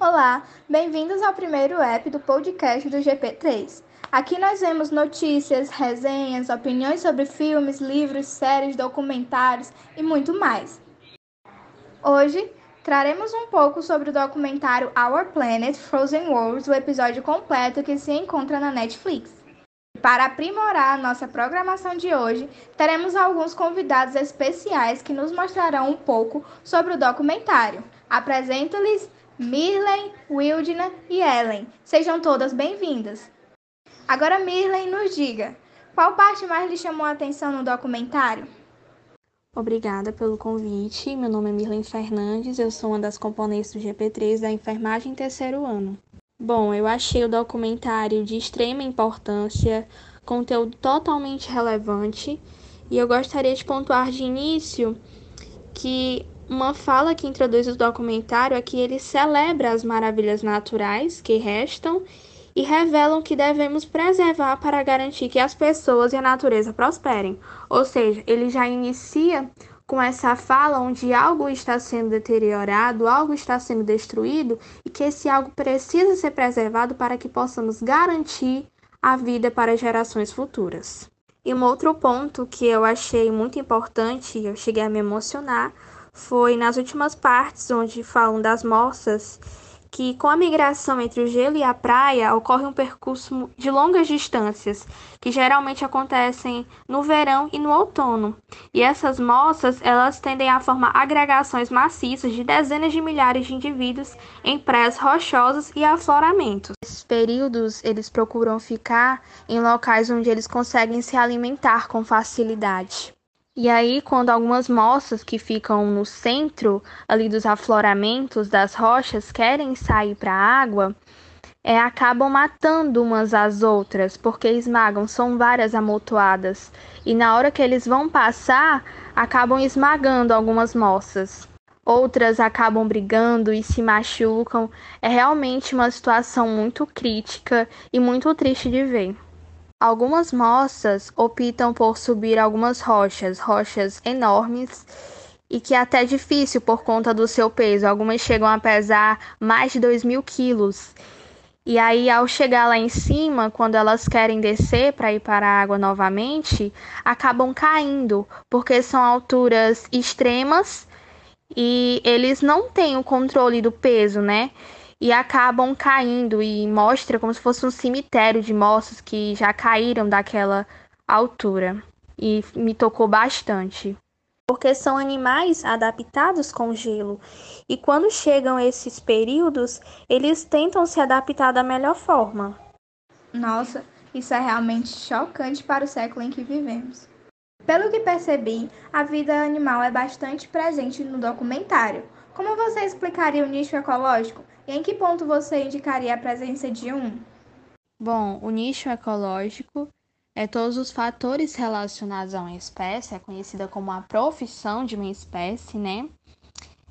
Olá, bem-vindos ao primeiro app do podcast do GP3. Aqui nós vemos notícias, resenhas, opiniões sobre filmes, livros, séries, documentários e muito mais. Hoje traremos um pouco sobre o documentário Our Planet Frozen Worlds, o episódio completo que se encontra na Netflix. Para aprimorar a nossa programação de hoje, teremos alguns convidados especiais que nos mostrarão um pouco sobre o documentário. Apresento-lhes Mirlen, Wildna e Ellen. Sejam todas bem-vindas. Agora, Mirlen, nos diga, qual parte mais lhe chamou a atenção no documentário? Obrigada pelo convite. Meu nome é Mirlen Fernandes, eu sou uma das componentes do GP3 da enfermagem terceiro ano. Bom, eu achei o documentário de extrema importância, conteúdo totalmente relevante, e eu gostaria de pontuar de início que uma fala que introduz o documentário é que ele celebra as maravilhas naturais que restam e revelam que devemos preservar para garantir que as pessoas e a natureza prosperem. Ou seja, ele já inicia com essa fala onde algo está sendo deteriorado, algo está sendo destruído e que esse algo precisa ser preservado para que possamos garantir a vida para gerações futuras. E um outro ponto que eu achei muito importante, eu cheguei a me emocionar, foi nas últimas partes onde falam das moças que com a migração entre o gelo e a praia ocorre um percurso de longas distâncias, que geralmente acontecem no verão e no outono. E essas moças, elas tendem a formar agregações maciças de dezenas de milhares de indivíduos em praias rochosas e afloramentos. Nesses períodos, eles procuram ficar em locais onde eles conseguem se alimentar com facilidade. E aí, quando algumas moças que ficam no centro ali dos afloramentos das rochas querem sair para a água, é, acabam matando umas às outras, porque esmagam, são várias amontoadas. E na hora que eles vão passar, acabam esmagando algumas moças. Outras acabam brigando e se machucam. É realmente uma situação muito crítica e muito triste de ver. Algumas moças optam por subir algumas rochas, rochas enormes e que é até difícil por conta do seu peso. Algumas chegam a pesar mais de 2 mil quilos. E aí, ao chegar lá em cima, quando elas querem descer para ir para a água novamente, acabam caindo, porque são alturas extremas e eles não têm o controle do peso, né? E acabam caindo e mostra como se fosse um cemitério de moças que já caíram daquela altura. E me tocou bastante. Porque são animais adaptados com gelo. E quando chegam esses períodos, eles tentam se adaptar da melhor forma. Nossa, isso é realmente chocante para o século em que vivemos. Pelo que percebi, a vida animal é bastante presente no documentário. Como você explicaria o nicho ecológico? E em que ponto você indicaria a presença de um? Bom, o nicho ecológico é todos os fatores relacionados a uma espécie, é conhecida como a profissão de uma espécie, né?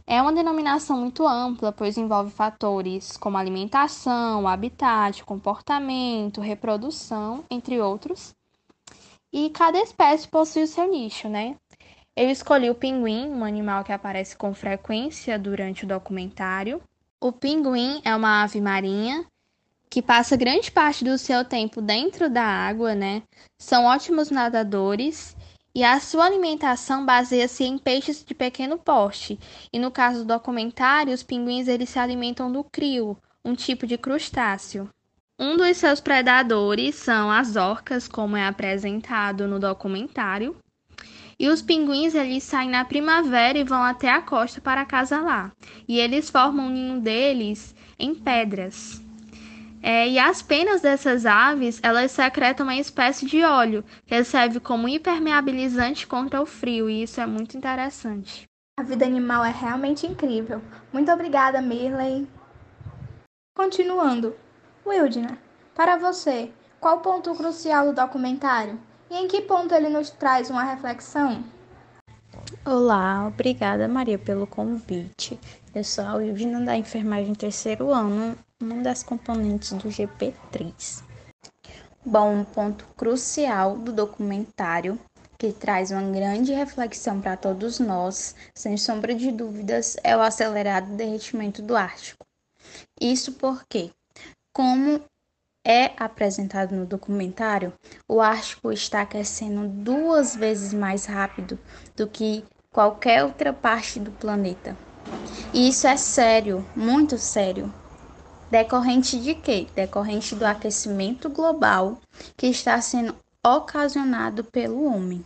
É uma denominação muito ampla, pois envolve fatores como alimentação, habitat, comportamento, reprodução, entre outros. E cada espécie possui o seu nicho, né? Eu escolhi o pinguim, um animal que aparece com frequência durante o documentário, o pinguim é uma ave marinha que passa grande parte do seu tempo dentro da água, né? São ótimos nadadores e a sua alimentação baseia-se em peixes de pequeno porte. E no caso do documentário, os pinguins eles se alimentam do crio, um tipo de crustáceo. Um dos seus predadores são as orcas, como é apresentado no documentário, e os pinguins eles saem na primavera e vão até a costa para acasalar. E eles formam um ninho deles em pedras. É, e as penas dessas aves, elas secretam uma espécie de óleo que serve como impermeabilizante contra o frio, e isso é muito interessante. A vida animal é realmente incrível. Muito obrigada, Mirley. Continuando, Wildner, para você, qual o ponto crucial do documentário? E em que ponto ele nos traz uma reflexão? Olá, obrigada Maria pelo convite. Eu sou a Wilvina da enfermagem terceiro ano, uma das componentes do GP3. Bom, um ponto crucial do documentário que traz uma grande reflexão para todos nós, sem sombra de dúvidas, é o acelerado derretimento do Ártico. Isso porque, como é apresentado no documentário, o Ártico está aquecendo duas vezes mais rápido do que qualquer outra parte do planeta. E isso é sério, muito sério. Decorrente de quê? Decorrente do aquecimento global que está sendo ocasionado pelo homem,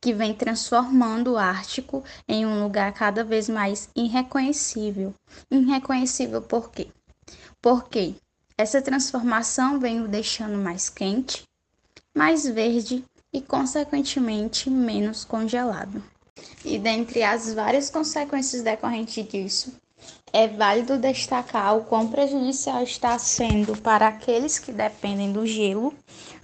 que vem transformando o Ártico em um lugar cada vez mais irreconhecível. Irreconhecível por quê? Porque essa transformação vem o deixando mais quente, mais verde e, consequentemente, menos congelado. E dentre as várias consequências decorrentes disso, é válido destacar o quão prejudicial está sendo para aqueles que dependem do gelo,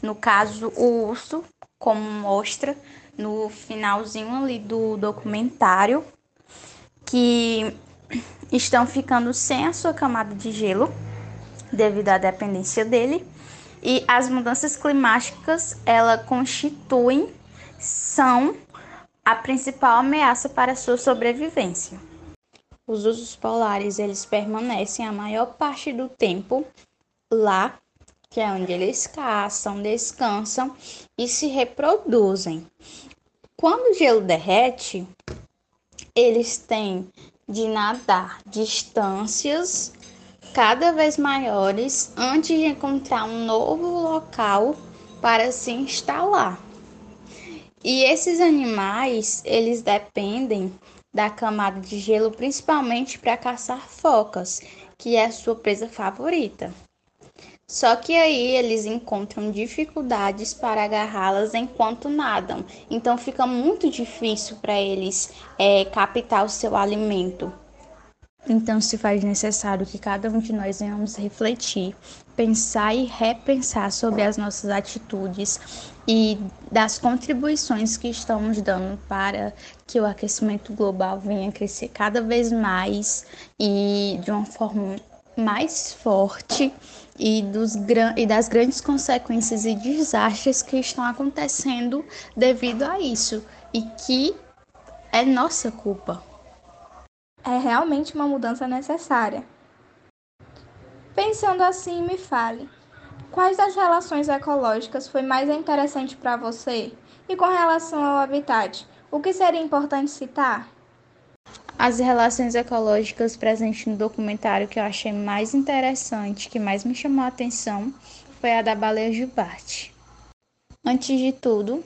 no caso o urso, como mostra no finalzinho ali do documentário, que estão ficando sem a sua camada de gelo devido à dependência dele. E as mudanças climáticas, ela constituem são a principal ameaça para a sua sobrevivência. Os ursos polares eles permanecem a maior parte do tempo lá, que é onde eles caçam, descansam e se reproduzem. Quando o gelo derrete, eles têm de nadar distâncias cada vez maiores antes de encontrar um novo local para se instalar. E esses animais, eles dependem da camada de gelo principalmente para caçar focas, que é a sua presa favorita. Só que aí eles encontram dificuldades para agarrá-las enquanto nadam, então fica muito difícil para eles é, captar o seu alimento. Então se faz necessário que cada um de nós venhamos refletir, pensar e repensar sobre as nossas atitudes e das contribuições que estamos dando para que o aquecimento global venha crescer cada vez mais e de uma forma mais forte e, dos, e das grandes consequências e desastres que estão acontecendo devido a isso e que é nossa culpa. É realmente uma mudança necessária. Pensando assim, me fale, Quais das relações ecológicas foi mais interessante para você? E com relação ao habitat, o que seria importante citar? As relações ecológicas presentes no documentário que eu achei mais interessante, que mais me chamou a atenção, foi a da baleia jubarte. Antes de tudo,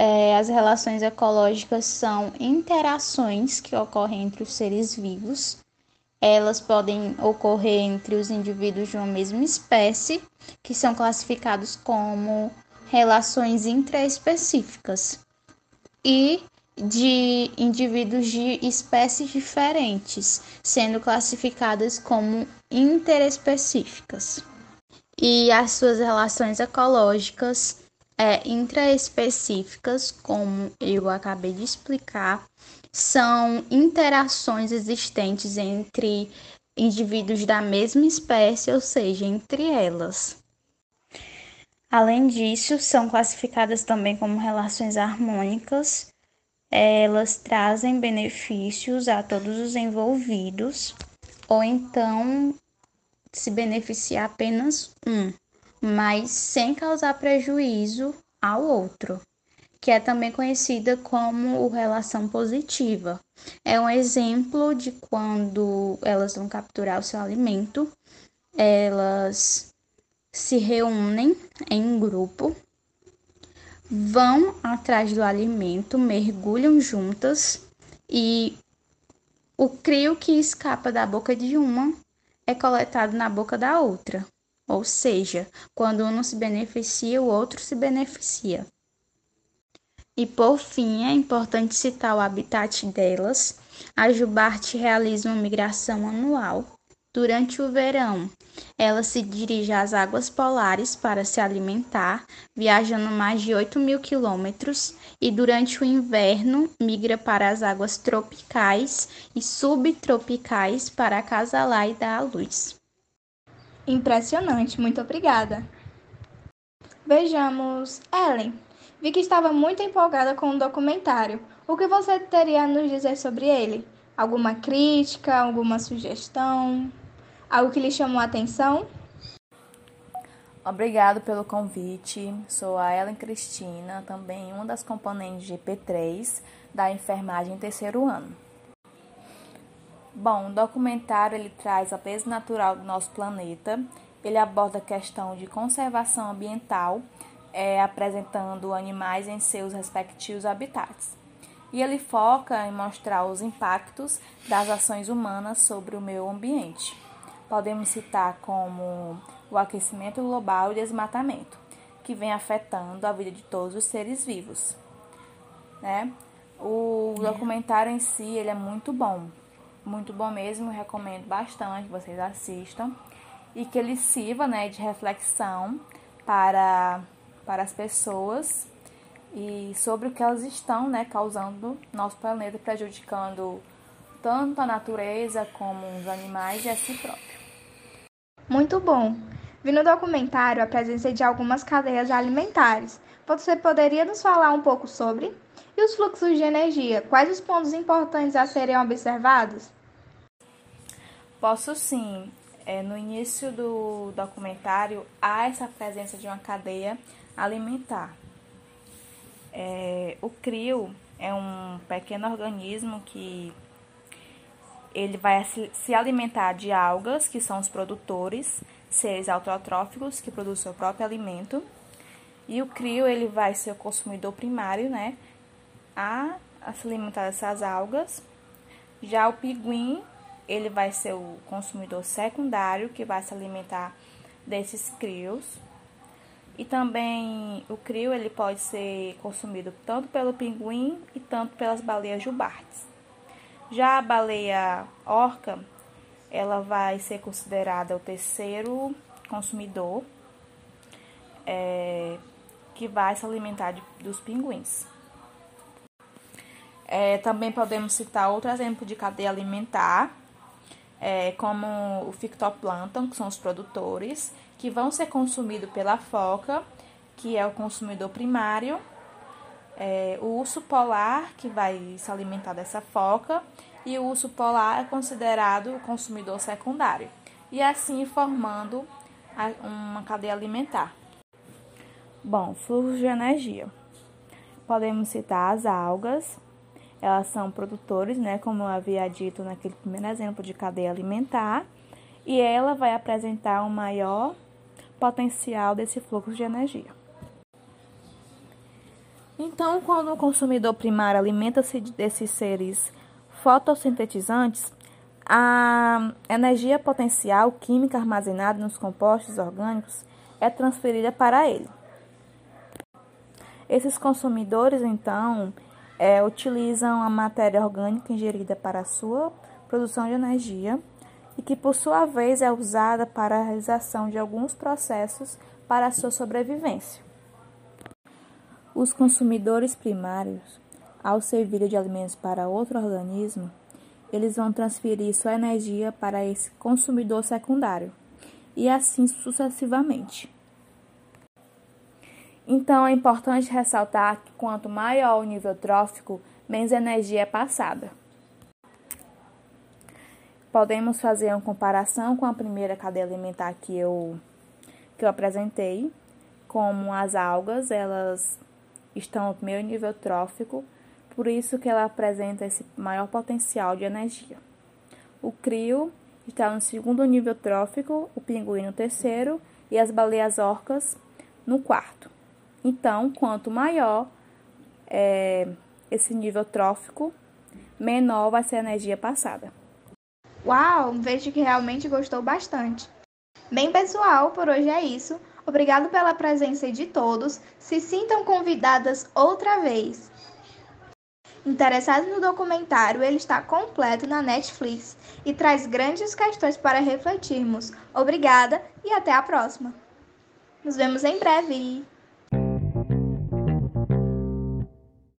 é, as relações ecológicas são interações que ocorrem entre os seres vivos elas podem ocorrer entre os indivíduos de uma mesma espécie, que são classificados como relações intraespecíficas, e de indivíduos de espécies diferentes, sendo classificadas como interespecíficas. E as suas relações ecológicas é, intraespecíficas, como eu acabei de explicar, são interações existentes entre indivíduos da mesma espécie, ou seja, entre elas. Além disso, são classificadas também como relações harmônicas. Elas trazem benefícios a todos os envolvidos, ou então se beneficia apenas um, mas sem causar prejuízo ao outro que é também conhecida como relação positiva. É um exemplo de quando elas vão capturar o seu alimento, elas se reúnem em grupo, vão atrás do alimento, mergulham juntas e o crio que escapa da boca de uma é coletado na boca da outra. Ou seja, quando um não se beneficia, o outro se beneficia. E por fim, é importante citar o habitat delas. A jubarte realiza uma migração anual. Durante o verão, ela se dirige às águas polares para se alimentar, viajando mais de 8 mil quilômetros, e durante o inverno migra para as águas tropicais e subtropicais para acasalar e dar à luz. Impressionante, muito obrigada! Vejamos, Ellen. Vi que estava muito empolgada com o documentário. O que você teria a nos dizer sobre ele? Alguma crítica, alguma sugestão? Algo que lhe chamou a atenção? Obrigado pelo convite. Sou a Ellen Cristina, também uma das componentes de GP3 da enfermagem terceiro ano. Bom, o documentário ele traz a beleza natural do nosso planeta. Ele aborda a questão de conservação ambiental, é, apresentando animais em seus respectivos habitats. E ele foca em mostrar os impactos das ações humanas sobre o meio ambiente. Podemos citar como o aquecimento global e o desmatamento, que vem afetando a vida de todos os seres vivos. Né? O documentário em si ele é muito bom, muito bom mesmo, recomendo bastante que vocês assistam e que ele sirva né, de reflexão para, para as pessoas e sobre o que elas estão né, causando no nosso planeta, prejudicando tanto a natureza como os animais e a si próprio. Muito bom! Vi no documentário a presença de algumas cadeias alimentares. Você poderia nos falar um pouco sobre? Os fluxos de energia? Quais os pontos importantes a serem observados? Posso sim. É, no início do documentário há essa presença de uma cadeia alimentar. É, o crio é um pequeno organismo que ele vai se alimentar de algas, que são os produtores, seres autotróficos que produzem seu próprio alimento. E o crio ele vai ser o consumidor primário, né, a, a se alimentar dessas algas. Já o pinguim, ele vai ser o consumidor secundário que vai se alimentar desses crios. E também o crio ele pode ser consumido tanto pelo pinguim e tanto pelas baleias jubartes. Já a baleia orca, ela vai ser considerada o terceiro consumidor é, que vai se alimentar de, dos pinguins. É, também podemos citar outro exemplo de cadeia alimentar, é, como o fictoplâncton, que são os produtores, que vão ser consumidos pela foca, que é o consumidor primário, é, o urso polar, que vai se alimentar dessa foca, e o urso polar é considerado o consumidor secundário, e assim formando uma cadeia alimentar. Bom, fluxo de energia. Podemos citar as algas, elas são produtores, né, como eu havia dito naquele primeiro exemplo de cadeia alimentar, e ela vai apresentar um maior potencial desse fluxo de energia. Então, quando o consumidor primário alimenta-se desses seres fotossintetizantes, a energia potencial química armazenada nos compostos orgânicos é transferida para ele. Esses consumidores, então, é, utilizam a matéria orgânica ingerida para a sua produção de energia e que, por sua vez, é usada para a realização de alguns processos para a sua sobrevivência. Os consumidores primários ao servir de alimentos para outro organismo, eles vão transferir sua energia para esse consumidor secundário e assim sucessivamente. Então é importante ressaltar que quanto maior o nível trófico, menos energia é passada. Podemos fazer uma comparação com a primeira cadeia alimentar que eu, que eu apresentei, como as algas, elas estão no primeiro nível trófico, por isso que ela apresenta esse maior potencial de energia. O crio está no segundo nível trófico, o pinguim no terceiro e as baleias orcas no quarto. Então, quanto maior é, esse nível trófico, menor vai ser a energia passada. Uau, vejo que realmente gostou bastante. Bem, pessoal, por hoje é isso. Obrigado pela presença de todos. Se sintam convidadas outra vez. Interessados no documentário, ele está completo na Netflix e traz grandes questões para refletirmos. Obrigada e até a próxima. Nos vemos em breve.